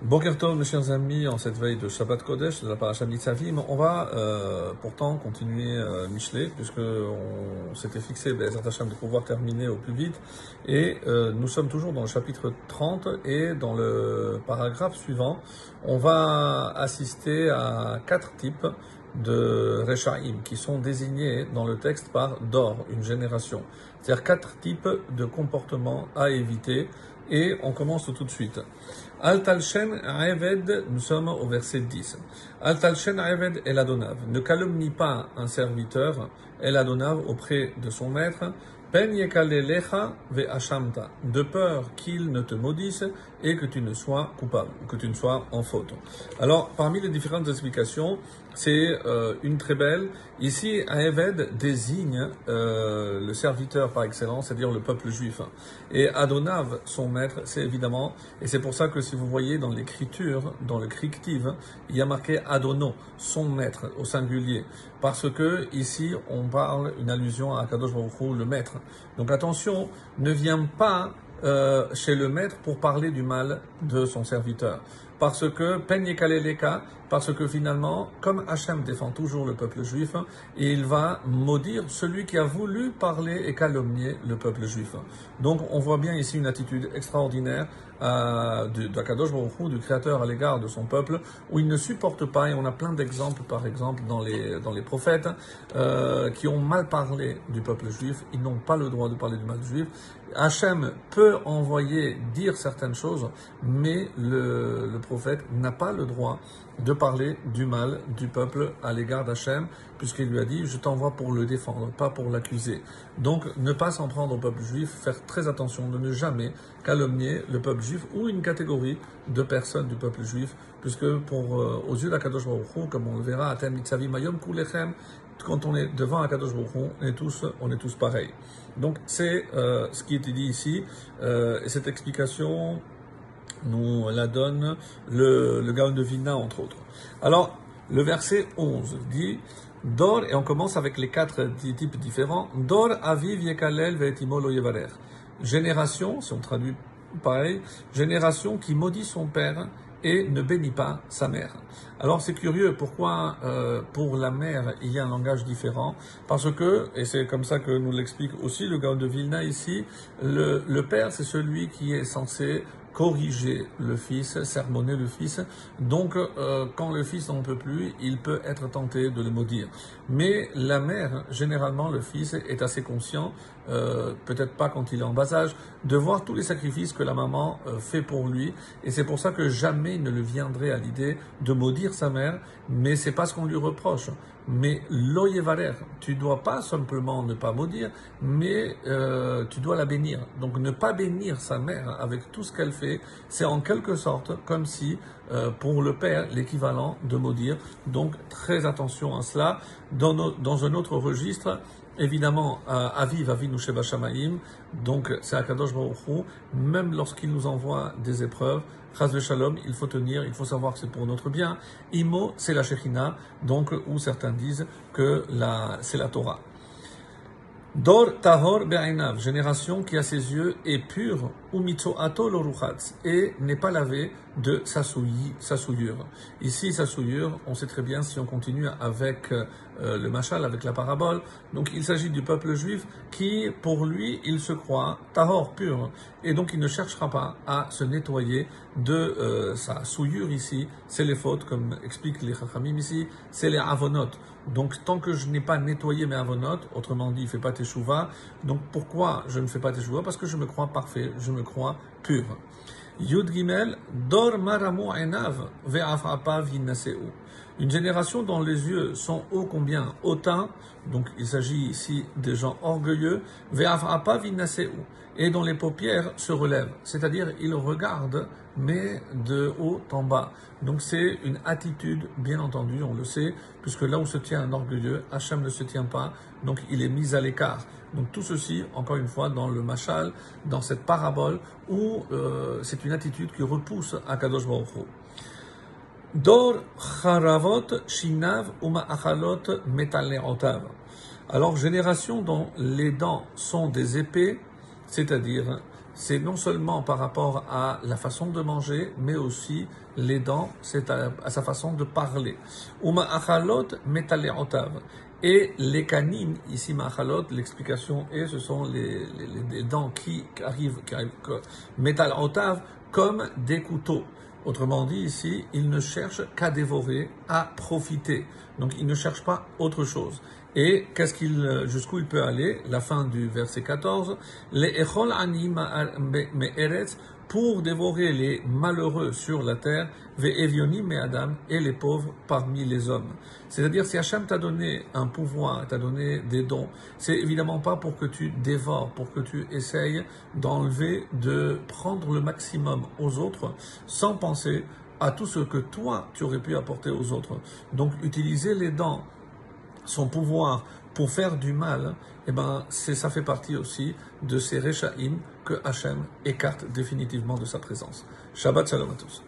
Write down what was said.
Boker Tov, mes chers amis, en cette veille de Shabbat Kodesh, de la paracha on va euh, pourtant continuer euh, Michelet, puisque on s'était fixé, Hashem, de pouvoir terminer au plus vite. Et euh, nous sommes toujours dans le chapitre 30, et dans le paragraphe suivant, on va assister à quatre types de Rechaim, qui sont désignés dans le texte par Dor, une génération. C'est-à-dire quatre types de comportements à éviter, et on commence tout de suite. Al talchen Eved, nous sommes au verset 10. Al talchen Eved El Adonav. Ne calomnie pas un serviteur El Adonav auprès de son maître. De peur qu'il ne te maudisse et que tu ne sois coupable, que tu ne sois en faute. Alors, parmi les différentes explications, c'est euh, une très belle. Ici, Eved désigne euh, le serviteur par excellence, c'est-à-dire le peuple juif. Et Adonav, son maître, c'est évidemment, et c'est pour ça que si vous voyez dans l'écriture, dans le crictive, il y a marqué Adono, son maître, au singulier. Parce que ici, on parle une allusion à Kadosh Baruch le maître. Donc attention, ne viens pas euh, chez le maître pour parler du mal de son serviteur. Parce que, Leka, parce que finalement, comme Hachem défend toujours le peuple juif, il va maudire celui qui a voulu parler et calomnier le peuple juif. Donc on voit bien ici une attitude extraordinaire euh, de, d'Akadosh du Créateur à l'égard de son peuple, où il ne supporte pas, et on a plein d'exemples par exemple dans les, dans les prophètes, euh, qui ont mal parlé du peuple juif, ils n'ont pas le droit de parler du mal juif. Hachem peut envoyer, dire certaines choses, mais le, le prophète n'a pas le droit de parler du mal du peuple à l'égard d'Hachem, puisqu'il lui a dit, je t'envoie pour le défendre, pas pour l'accuser. Donc, ne pas s'en prendre au peuple juif, faire très attention de ne jamais calomnier le peuple juif ou une catégorie de personnes du peuple juif, puisque pour, euh, aux yeux d'Akadosh Baruch comme on le verra, Mitzavi Mayom Kulechem, quand on est devant Akadosh Baruch on est tous, on est tous pareils. Donc, c'est euh, ce qui était dit ici, euh, et cette explication nous la donne le, Gaon de Vilna, entre autres. Alors, le verset 11 dit Dor, et on commence avec les quatre types différents Dor, Aviv, Yekalel, Ve'etimolo, Yevarer. Génération, si on traduit pareil, génération qui maudit son père et ne bénit pas sa mère. Alors c'est curieux, pourquoi euh, pour la mère il y a un langage différent? Parce que, et c'est comme ça que nous l'explique aussi le Gaon de Vilna ici, le père c'est celui qui est censé corriger le fils, sermonner le fils. Donc, euh, quand le fils n'en peut plus, il peut être tenté de le maudire. Mais la mère, généralement, le fils est assez conscient, euh, peut-être pas quand il est en bas âge, de voir tous les sacrifices que la maman euh, fait pour lui. Et c'est pour ça que jamais il ne le viendrait à l'idée de maudire sa mère, mais c'est pas ce qu'on lui reproche. Mais l'oyevarer, tu dois pas simplement ne pas maudire, mais euh, tu dois la bénir. Donc ne pas bénir sa mère avec tout ce qu'elle fait, c'est en quelque sorte comme si euh, pour le père l'équivalent de maudire. Donc très attention à cela. Dans, dans un autre registre, Évidemment, Aviv Avinu Sheba Shamaim, donc c'est Akadosh Baruch même lorsqu'il nous envoie des épreuves, Chaz Shalom, il faut tenir, il faut savoir que c'est pour notre bien. Imo, c'est la Shekhinah, donc où certains disent que c'est la Torah. Dor tahor be'ainav, génération qui a ses yeux est pure, mitzoato loruchatz, et n'est pas lavé de sa, souillure. Ici, sa souillure, on sait très bien si on continue avec euh, le machal, avec la parabole. Donc, il s'agit du peuple juif qui, pour lui, il se croit tahor, pur, et donc il ne cherchera pas à se nettoyer de euh, sa souillure ici. C'est les fautes, comme expliquent les chachamim ici, c'est les avonotes. Donc, tant que je n'ai pas nettoyé mes avonotes, autrement dit, il ne fait pas teshuva, donc pourquoi je ne fais pas teshuva? Parce que je me crois parfait, je me crois pur. Yud Gimel, Dor Maramu Enav, Une génération dont les yeux sont ô combien hautains, donc il s'agit ici des gens orgueilleux, et dont les paupières se relèvent, c'est-à-dire ils regardent, mais de haut en bas. Donc c'est une attitude, bien entendu, on le sait, puisque là où se tient un orgueilleux, Hachem ne se tient pas, donc il est mis à l'écart. Donc tout ceci, encore une fois, dans le machal, dans cette parabole, où euh, c'est une attitude qui repousse Akadosh Baruch Dor charavot shinav uma achalot metaleotav. Alors génération dont les dents sont des épées, c'est-à-dire c'est non seulement par rapport à la façon de manger, mais aussi les dents, c'est à, sa façon de parler. Uma achalot metaleotav. Et les canines, ici machalot, l'explication est, ce sont les, dents qui arrivent, qui arrivent comme des couteaux. Autrement dit, ici, il ne cherche qu'à dévorer, à profiter. Donc, il ne cherche pas autre chose. Et qu'est-ce qu'il, jusqu'où il peut aller? La fin du verset 14. Les echol eretz pour dévorer les malheureux sur la terre, me adam et les pauvres parmi les hommes. C'est-à-dire, si Hachem t'a donné un pouvoir, t'a donné des dons, c'est évidemment pas pour que tu dévores, pour que tu essayes d'enlever, de prendre le maximum aux autres, sans penser à tout ce que toi, tu aurais pu apporter aux autres. Donc, utiliser les dents, son pouvoir pour faire du mal, eh ben, ça fait partie aussi de ces Rechaim que Hachem écarte définitivement de sa présence. Shabbat Shalom à tous.